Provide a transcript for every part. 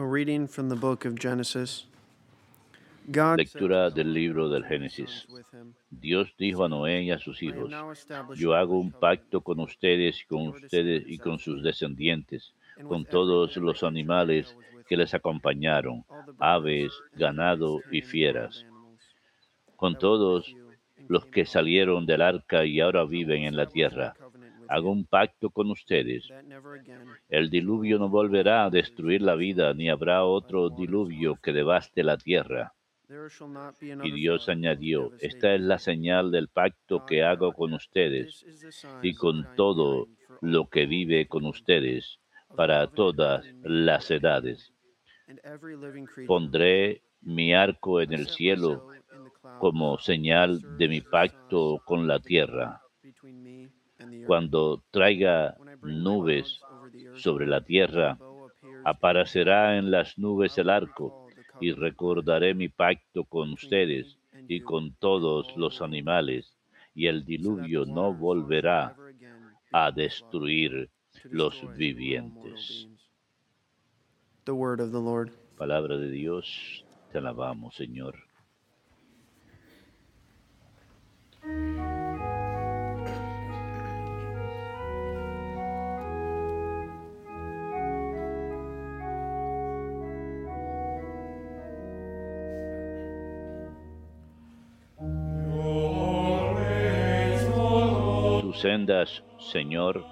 A reading from the book of Genesis. Lectura del libro del Génesis. Dios dijo a Noé y a sus hijos, yo hago un pacto con ustedes con ustedes y con sus descendientes, con todos los animales que les acompañaron, aves, ganado y fieras, con todos los que salieron del arca y ahora viven en la tierra. Hago un pacto con ustedes. El diluvio no volverá a destruir la vida, ni habrá otro diluvio que devaste la tierra. Y Dios añadió, esta es la señal del pacto que hago con ustedes y con todo lo que vive con ustedes para todas las edades. Pondré mi arco en el cielo como señal de mi pacto con la tierra. Cuando traiga nubes sobre la tierra, aparecerá en las nubes el arco y recordaré mi pacto con ustedes y con todos los animales, y el diluvio no volverá a destruir los vivientes. Palabra de Dios, te alabamos, Señor. Sendas, Señor,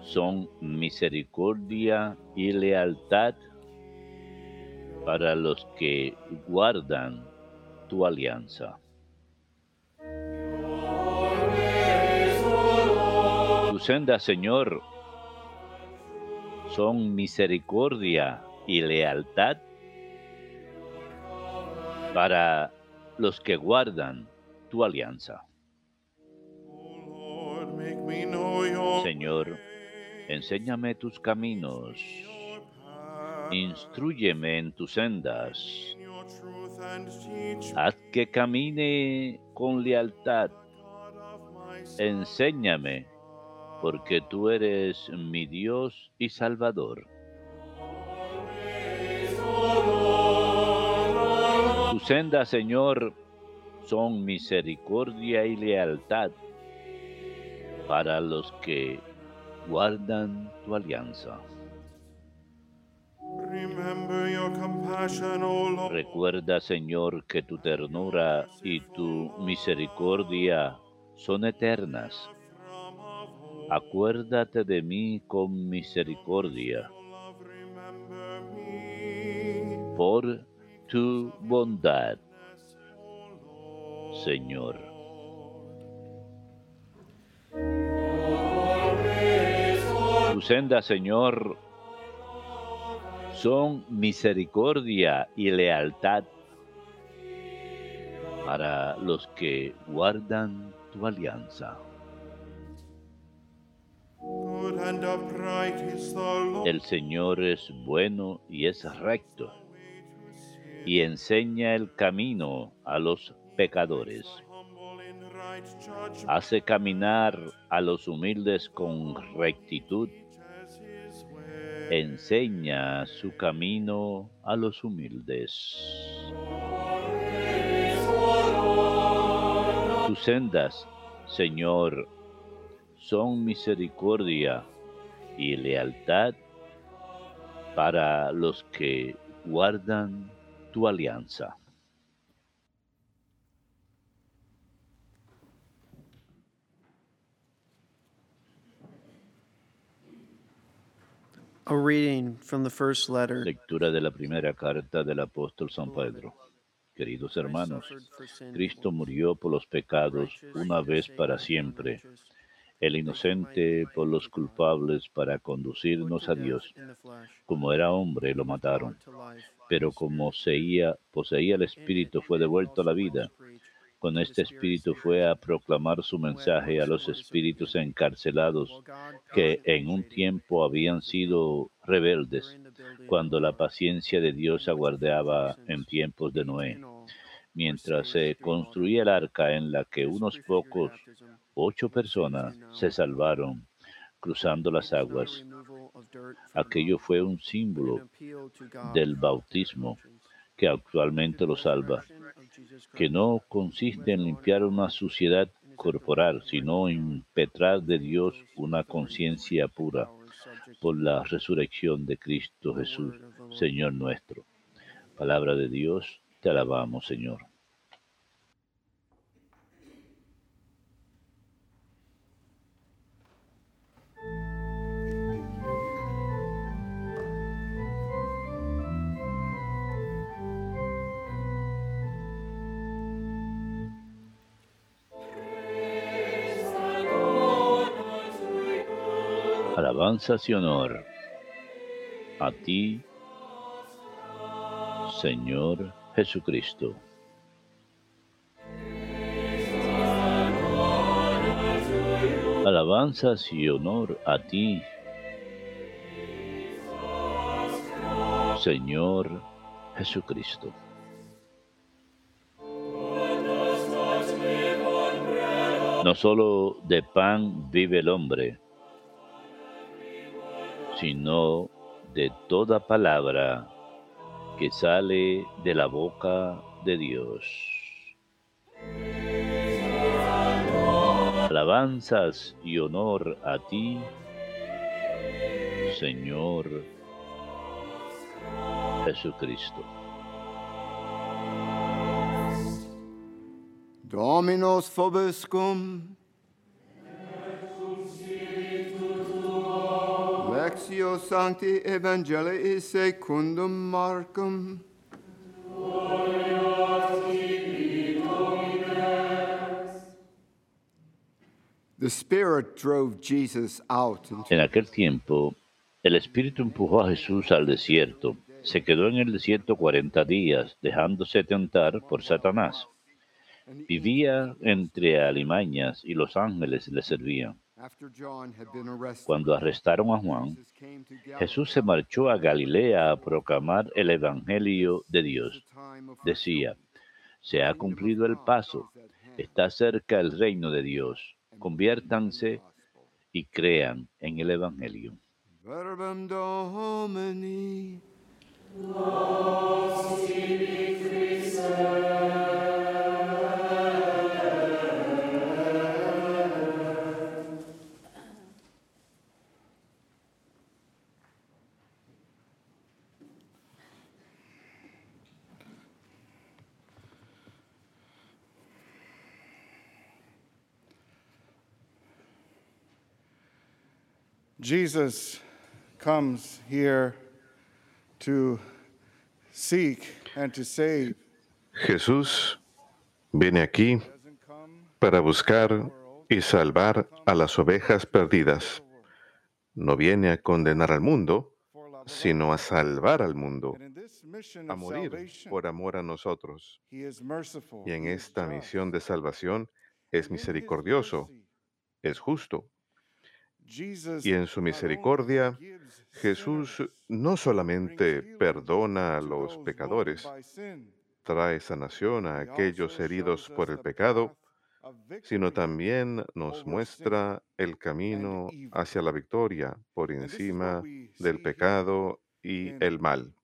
son misericordia y lealtad para los que guardan tu alianza. Tus sendas, Señor, son misericordia y lealtad para los que guardan tu alianza. Señor, enséñame tus caminos, instruyeme en tus sendas, haz que camine con lealtad, enséñame, porque tú eres mi Dios y Salvador. Tus sendas, Señor, son misericordia y lealtad para los que guardan tu alianza. Recuerda, Señor, que tu ternura y tu misericordia son eternas. Acuérdate de mí con misericordia. Por tu bondad, Señor. Senda, Señor, son misericordia y lealtad para los que guardan tu alianza. El Señor es bueno y es recto y enseña el camino a los pecadores. Hace caminar a los humildes con rectitud enseña su camino a los humildes. Tus sendas, Señor, son misericordia y lealtad para los que guardan tu alianza. Lectura de la primera carta del apóstol San Pedro. Queridos hermanos, Cristo murió por los pecados una vez para siempre, el inocente por los culpables para conducirnos a Dios. Como era hombre, lo mataron, pero como poseía, poseía el Espíritu, fue devuelto a la vida con este espíritu fue a proclamar su mensaje a los espíritus encarcelados que en un tiempo habían sido rebeldes, cuando la paciencia de Dios aguardaba en tiempos de Noé, mientras se construía el arca en la que unos pocos, ocho personas, se salvaron cruzando las aguas. Aquello fue un símbolo del bautismo que actualmente lo salva, que no consiste en limpiar una suciedad corporal, sino en petrar de Dios una conciencia pura por la resurrección de Cristo Jesús, Señor nuestro. Palabra de Dios, te alabamos, Señor. Alabanzas y honor a ti, Señor Jesucristo. Alabanzas y honor a ti, Señor Jesucristo. No solo de pan vive el hombre, sino de toda palabra que sale de la boca de Dios. Alabanzas y honor a ti, Señor Jesucristo. Dominos vobiscum. En aquel tiempo, el Espíritu empujó a Jesús al desierto. Se quedó en el desierto cuarenta días, dejándose tentar por Satanás. Vivía entre alimañas y los ángeles le servían. Cuando arrestaron a Juan, Jesús se marchó a Galilea a proclamar el Evangelio de Dios. Decía, se ha cumplido el paso, está cerca el reino de Dios. Conviértanse y crean en el Evangelio. Jesus comes here to seek and to save. Jesús viene aquí para buscar y salvar a las ovejas perdidas. No viene a condenar al mundo, sino a salvar al mundo, a morir por amor a nosotros. Y en esta misión de salvación es misericordioso, es justo. Y en su misericordia, Jesús no solamente perdona a los pecadores, trae sanación a aquellos heridos por el pecado, sino también nos muestra el camino hacia la victoria por encima del pecado y el mal.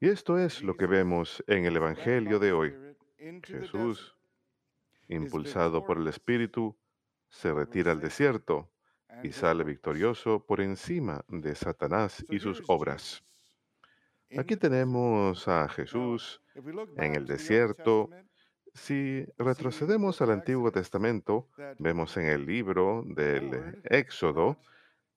Y esto es lo que vemos en el Evangelio de hoy. Jesús, impulsado por el Espíritu, se retira al desierto y sale victorioso por encima de Satanás y sus obras. Aquí tenemos a Jesús en el desierto. Si retrocedemos al Antiguo Testamento, vemos en el libro del Éxodo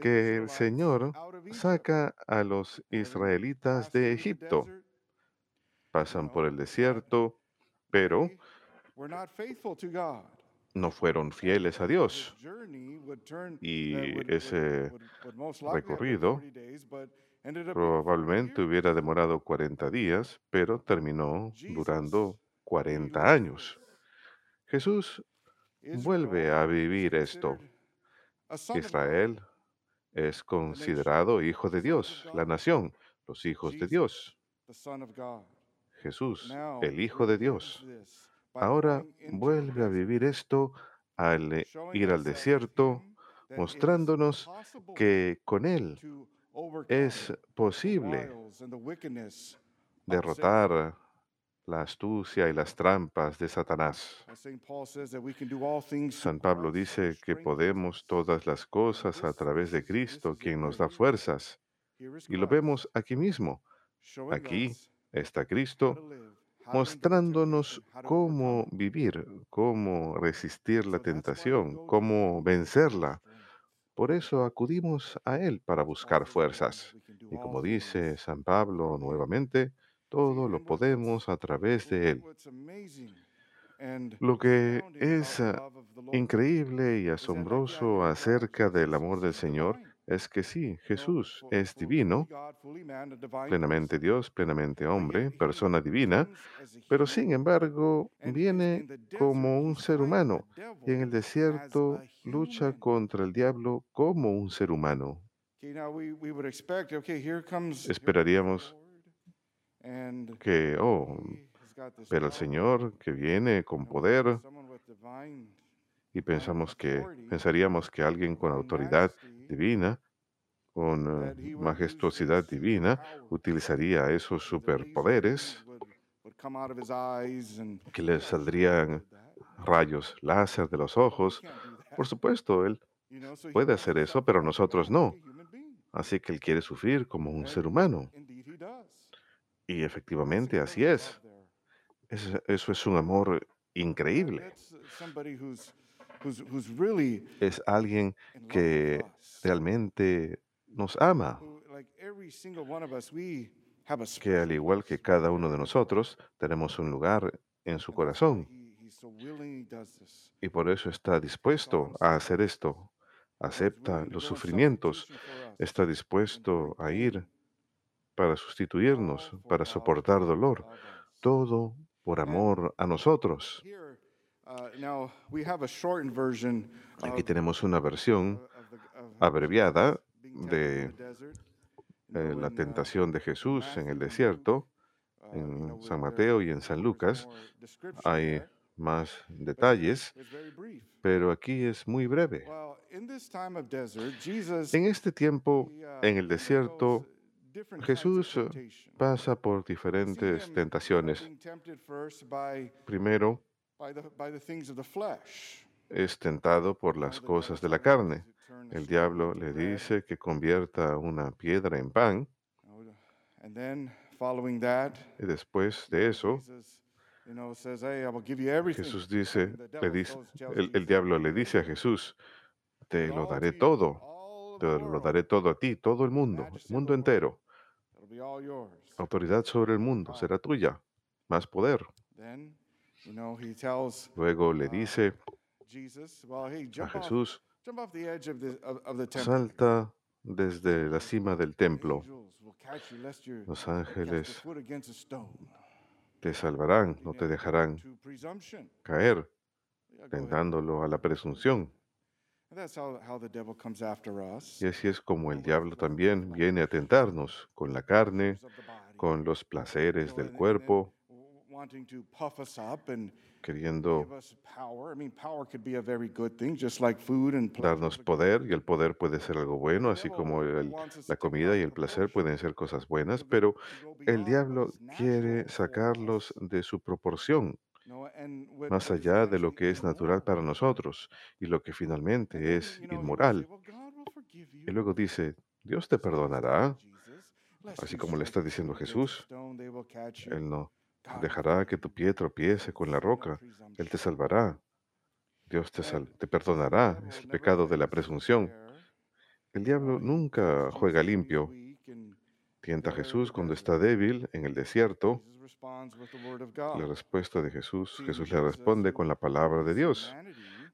que el Señor saca a los israelitas de Egipto. Pasan por el desierto, pero no fueron fieles a Dios. Y ese recorrido probablemente hubiera demorado 40 días, pero terminó durando 40 años. Jesús vuelve a vivir esto. Israel es considerado hijo de Dios, la nación, los hijos de Dios. Jesús, el Hijo de Dios, Ahora vuelve a vivir esto al ir al desierto, mostrándonos que con Él es posible derrotar la astucia y las trampas de Satanás. San Pablo dice que podemos todas las cosas a través de Cristo, quien nos da fuerzas. Y lo vemos aquí mismo. Aquí está Cristo mostrándonos cómo vivir, cómo resistir la tentación, cómo vencerla. Por eso acudimos a Él para buscar fuerzas. Y como dice San Pablo nuevamente, todo lo podemos a través de Él. Lo que es ah, increíble y asombroso acerca del amor del Señor es que sí, Jesús es divino, plenamente Dios, plenamente hombre, persona divina, pero sin embargo viene como un ser humano y en el desierto lucha contra el diablo como un ser humano. Esperaríamos que, oh, pero el Señor que viene con poder y pensamos que, pensaríamos que alguien con autoridad divina, con eh, majestuosidad divina, utilizaría esos superpoderes que le saldrían rayos láser de los ojos. Por supuesto, él puede hacer eso, pero nosotros no. Así que él quiere sufrir como un ser humano. Y efectivamente así es. Eso es un amor increíble. Es alguien que realmente nos ama, que al igual que cada uno de nosotros, tenemos un lugar en su corazón. Y por eso está dispuesto a hacer esto. Acepta los sufrimientos. Está dispuesto a ir para sustituirnos, para soportar dolor. Todo por amor a nosotros. Aquí tenemos una versión abreviada de eh, la tentación de Jesús en el desierto, en San Mateo y en San Lucas. Hay más detalles, pero aquí es muy breve. En este tiempo, en el desierto, Jesús pasa por diferentes tentaciones. Primero, es tentado por las cosas de la carne. El diablo le dice que convierta una piedra en pan. Y después de eso, Jesús dice, le dice el, el diablo le dice a Jesús, te lo daré todo, te lo daré todo a ti, todo el mundo, el mundo entero. Autoridad sobre el mundo será tuya, más poder. Luego le dice a Jesús, salta desde la cima del templo. Los ángeles te salvarán, no te dejarán caer, tentándolo a la presunción. Y así es como el diablo también viene a tentarnos con la carne, con los placeres del cuerpo, queriendo darnos poder y el poder puede ser algo bueno, así como la comida y el placer pueden ser cosas buenas, pero el diablo quiere sacarlos de su proporción, más allá de lo que es natural para nosotros y lo que finalmente es inmoral. Y luego dice, Dios te perdonará, así como le está diciendo Jesús. Él no dejará que tu pie tropiece con la roca. Él te salvará. Dios te, te perdonará. Es el pecado de la presunción. El diablo nunca juega limpio. Tienta a Jesús cuando está débil en el desierto. La respuesta de Jesús, Jesús le responde con la palabra de Dios.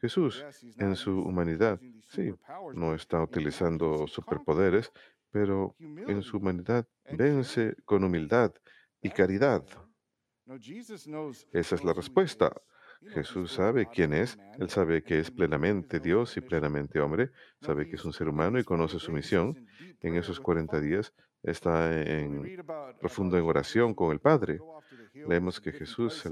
Jesús, en su humanidad, sí, no está utilizando superpoderes, pero en su humanidad vence con humildad y caridad. Esa es la respuesta. Jesús sabe quién es, Él sabe que es plenamente Dios y plenamente hombre, sabe que es un ser humano y conoce su misión. En esos 40 días está en profundo en oración con el Padre. Leemos que Jesús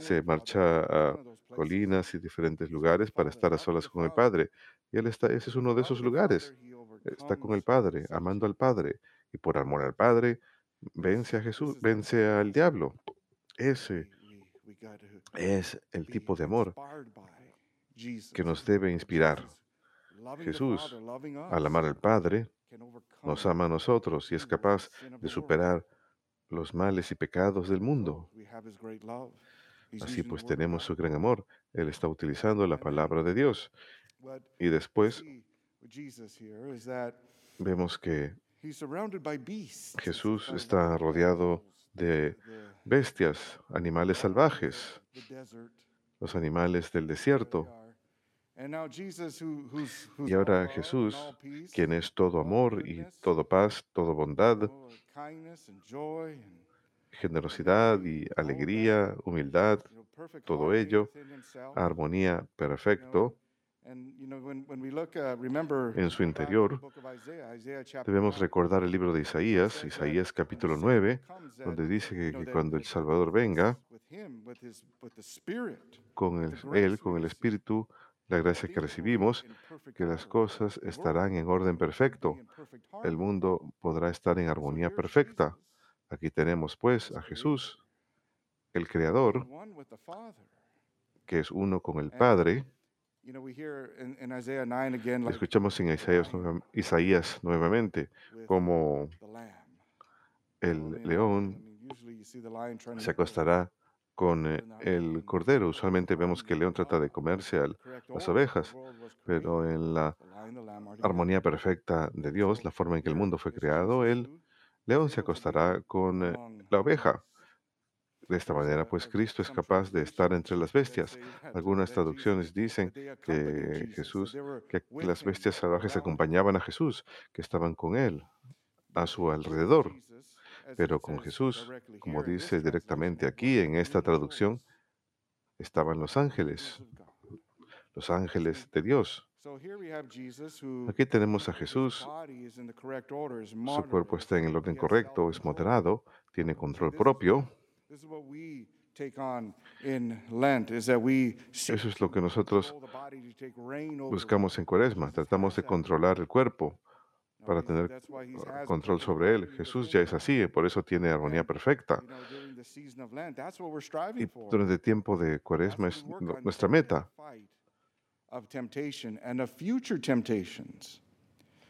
se marcha a colinas y diferentes lugares para estar a solas con el Padre. Y él está, ese es uno de esos lugares. Está con el Padre, amando al Padre. Y por amor al Padre, vence a Jesús, vence al diablo. Ese es el tipo de amor que nos debe inspirar. Jesús, al amar al Padre, nos ama a nosotros y es capaz de superar los males y pecados del mundo. Así pues tenemos su gran amor. Él está utilizando la palabra de Dios. Y después vemos que Jesús está rodeado de bestias, animales salvajes, los animales del desierto. Y ahora Jesús, quien es todo amor y todo paz, todo bondad, generosidad y alegría, humildad, todo ello, armonía perfecto, en su interior, debemos recordar el libro de Isaías, Isaías capítulo 9, donde dice que, cuando el Salvador venga, con él, con el Espíritu, la gracia que recibimos, que las cosas estarán en orden perfecto. El mundo podrá estar en armonía perfecta. Aquí tenemos pues a Jesús, el Creador, que es uno con el Padre. Escuchamos en Isaías, Isaías nuevamente como el león se acostará con eh, el cordero. Usualmente vemos que el león trata de comerse a las ovejas, pero en la armonía perfecta de Dios, la forma en que el mundo fue creado, el león se acostará con eh, la oveja. De esta manera, pues Cristo es capaz de estar entre las bestias. Algunas traducciones dicen que Jesús, que las bestias salvajes acompañaban a Jesús, que estaban con él, a su alrededor. Pero con Jesús, como dice directamente aquí en esta traducción, estaban los ángeles, los ángeles de Dios. Aquí tenemos a Jesús. Su cuerpo está en el orden correcto, es moderado, tiene control propio. Eso es lo que nosotros buscamos en Cuaresma. Tratamos de controlar el cuerpo para tener control sobre él. Jesús ya es así, por eso tiene armonía perfecta. Y durante el tiempo de Cuaresma es nuestra meta.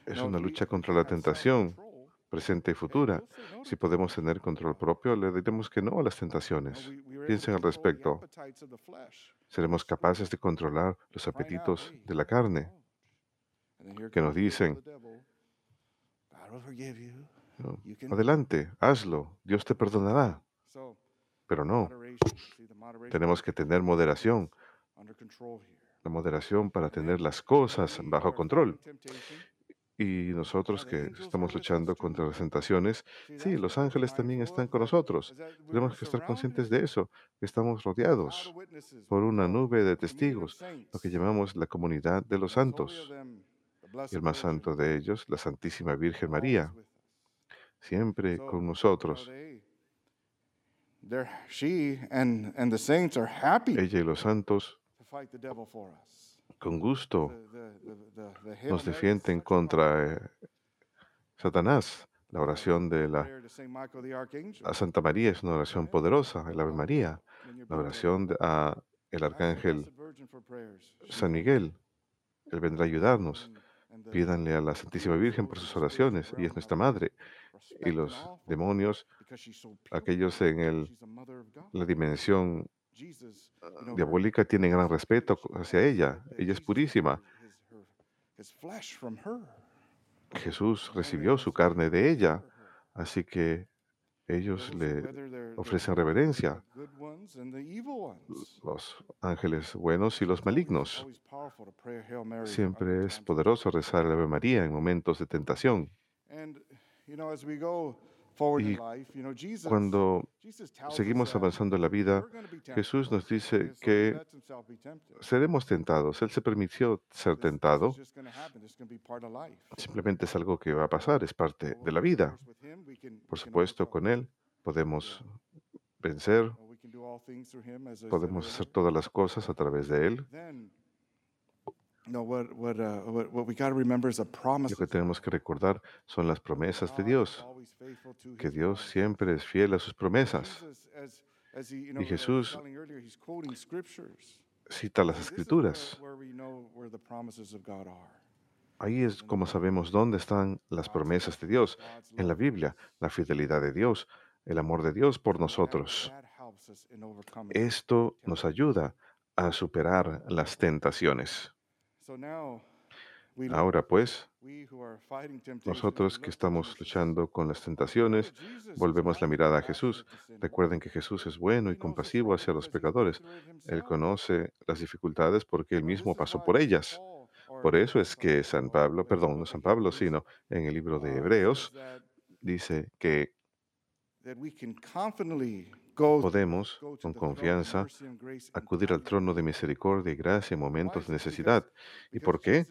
Es una lucha contra la tentación presente y futura. Si podemos tener control propio, le diremos que no a las tentaciones. Piensen al respecto. Seremos capaces de controlar los apetitos de la carne, que nos dicen, adelante, hazlo, Dios te perdonará. Pero no, tenemos que tener moderación, la moderación para tener las cosas bajo control. Y nosotros que estamos luchando contra las tentaciones, sí, los ángeles también están con nosotros. Tenemos que estar conscientes de eso, que estamos rodeados por una nube de testigos, lo que llamamos la comunidad de los santos. Y el más santo de ellos, la Santísima Virgen María, siempre con nosotros. Ella y los santos con gusto nos defienden contra eh, Satanás. La oración de la a Santa María es una oración poderosa, el Ave María. La oración del el arcángel San Miguel, él vendrá a ayudarnos. Pídanle a la Santísima Virgen por sus oraciones, ella es nuestra madre. Y los demonios, aquellos en el, la dimensión diabólica tienen gran respeto hacia ella. Ella es purísima. Jesús recibió su carne de ella, así que ellos le ofrecen reverencia, los ángeles buenos y los malignos. Siempre es poderoso rezar el Ave María en momentos de tentación. Y cuando seguimos avanzando en la vida, Jesús nos dice que seremos tentados. Él se permitió ser tentado. Simplemente es algo que va a pasar, es parte de la vida. Por supuesto, con Él podemos vencer, podemos hacer todas las cosas a través de Él. Lo que tenemos que recordar son las promesas de Dios, que Dios siempre es fiel a sus promesas. Y Jesús cita las escrituras. Ahí es como sabemos dónde están las promesas de Dios, en la Biblia, la fidelidad de Dios, el amor de Dios por nosotros. Esto nos ayuda a superar las tentaciones. Ahora pues, nosotros que estamos luchando con las tentaciones, volvemos la mirada a Jesús. Recuerden que Jesús es bueno y compasivo hacia los pecadores. Él conoce las dificultades porque él mismo pasó por ellas. Por eso es que San Pablo, perdón, no San Pablo, sino en el libro de Hebreos, dice que podemos, con confianza, acudir al trono de misericordia y gracia en momentos de necesidad. ¿Y por qué?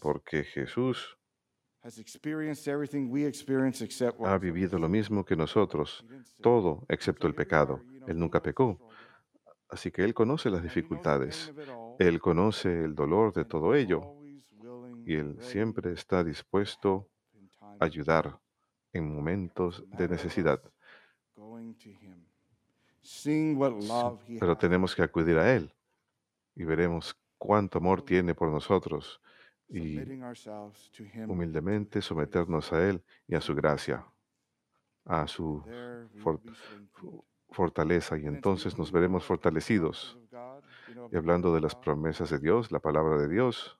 Porque Jesús ha vivido lo mismo que nosotros, todo excepto el pecado. Él nunca pecó. Así que Él conoce las dificultades, Él conoce el dolor de todo ello y Él siempre está dispuesto a ayudar en momentos de necesidad. Pero tenemos que acudir a Él y veremos cuánto amor tiene por nosotros y humildemente someternos a Él y a su gracia, a su fortaleza. Y entonces nos veremos fortalecidos. Y hablando de las promesas de Dios, la palabra de Dios,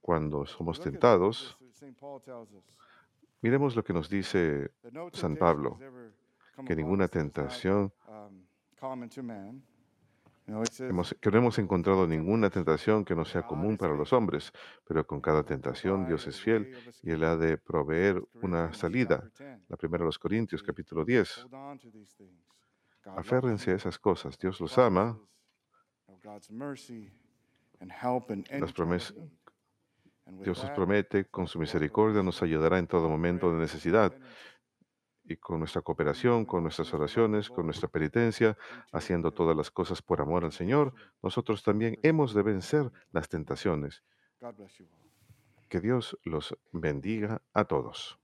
cuando somos tentados, miremos lo que nos dice San Pablo que ninguna tentación, que no hemos encontrado ninguna tentación que no sea común para los hombres, pero con cada tentación Dios es fiel y Él ha de proveer una salida. La primera de los Corintios, capítulo 10. Aférrense a esas cosas. Dios los ama. Las promesas, Dios nos promete, con su misericordia nos ayudará en todo momento de necesidad y con nuestra cooperación, con nuestras oraciones, con nuestra penitencia, haciendo todas las cosas por amor al Señor, nosotros también hemos de vencer las tentaciones. Que Dios los bendiga a todos.